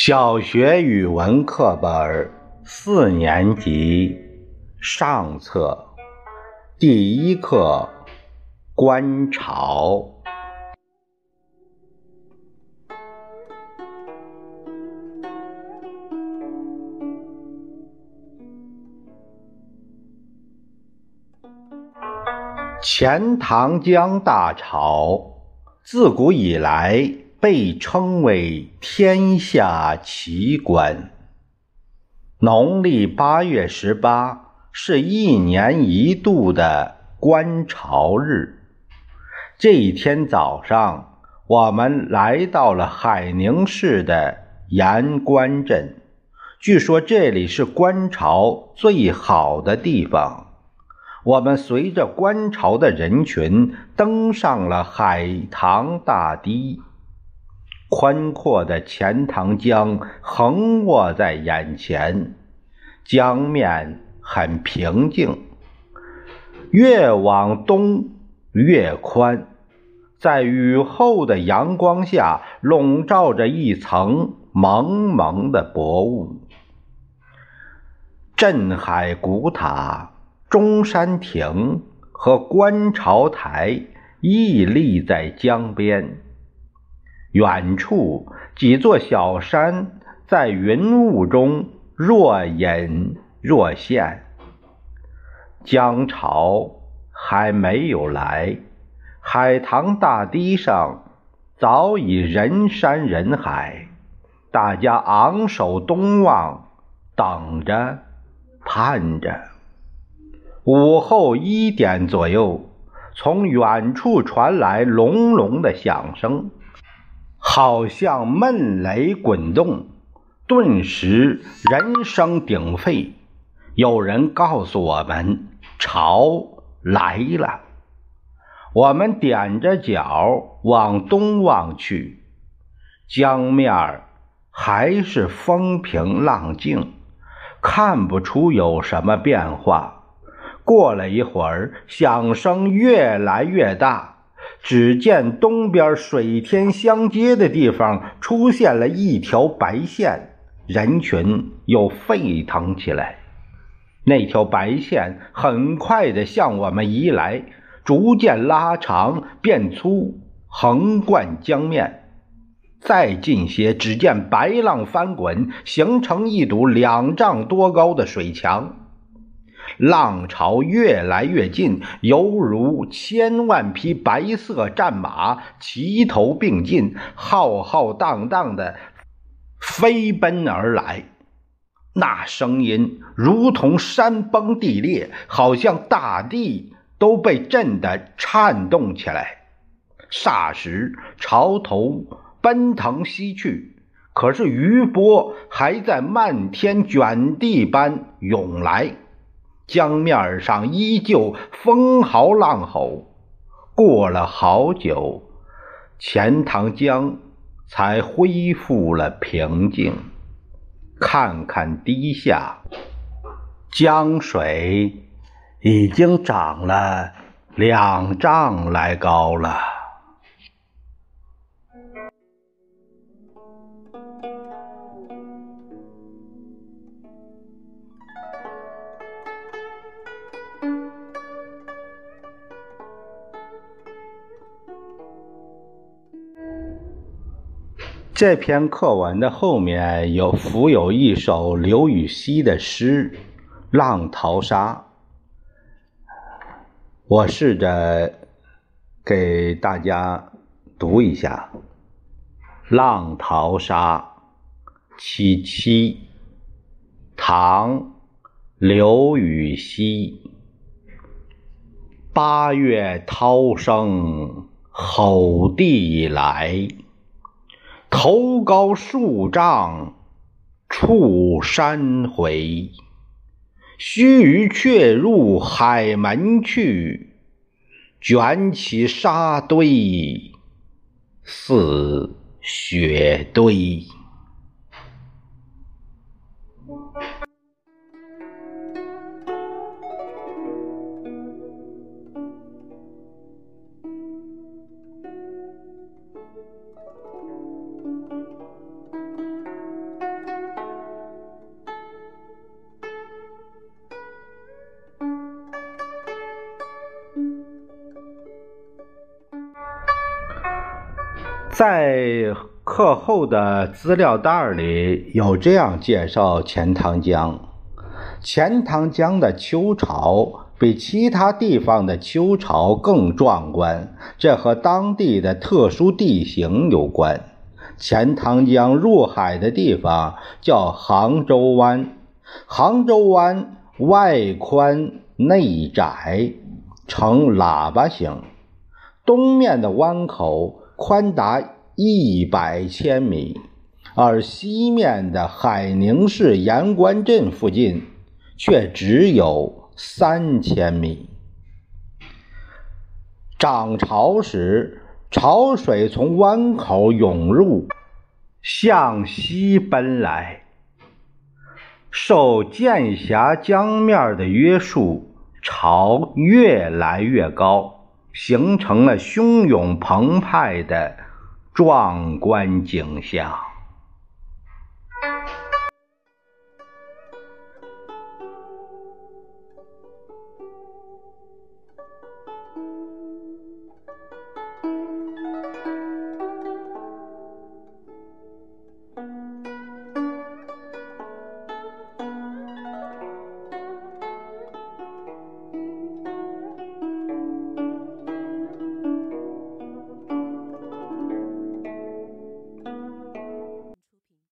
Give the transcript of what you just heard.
小学语文课本四年级上册第一课《观潮》。钱塘江大潮，自古以来。被称为天下奇观。农历八月十八是一年一度的观潮日。这一天早上，我们来到了海宁市的盐官镇。据说这里是观潮最好的地方。我们随着观潮的人群登上了海棠大堤。宽阔的钱塘江横卧在眼前，江面很平静，越往东越宽，在雨后的阳光下笼罩着一层蒙蒙的薄雾。镇海古塔、中山亭和观潮台屹立在江边。远处几座小山在云雾中若隐若现。江潮还没有来，海棠大堤上早已人山人海，大家昂首东望，等着，盼着。午后一点左右，从远处传来隆隆的响声。好像闷雷滚动，顿时人声鼎沸。有人告诉我们，潮来了。我们踮着脚往东望去，江面还是风平浪静，看不出有什么变化。过了一会儿，响声越来越大。只见东边水天相接的地方出现了一条白线，人群又沸腾起来。那条白线很快地向我们移来，逐渐拉长变粗，横贯江面。再近些，只见白浪翻滚，形成一堵两丈多高的水墙。浪潮越来越近，犹如千万匹白色战马齐头并进，浩浩荡荡的飞奔而来。那声音如同山崩地裂，好像大地都被震得颤动起来。霎时，潮头奔腾西去，可是余波还在漫天卷地般涌来。江面上依旧风嚎浪吼，过了好久，钱塘江才恢复了平静。看看堤下，江水已经涨了两丈来高了。这篇课文的后面有附有一首刘禹锡的诗《浪淘沙》，我试着给大家读一下《浪淘沙》其七，唐·刘禹锡。八月涛声吼地来。头高数丈触山回，须臾却入海门去，卷起沙堆似雪堆。在课后的资料袋里有这样介绍钱塘江：钱塘江的秋潮比其他地方的秋潮更壮观，这和当地的特殊地形有关。钱塘江入海的地方叫杭州湾，杭州湾外宽内窄，呈喇叭形，东面的湾口。宽达一百千米，而西面的海宁市盐官镇附近却只有三千米。涨潮时，潮水从湾口涌入，向西奔来，受剑峡江面的约束，潮越来越高。形成了汹涌澎湃的壮观景象。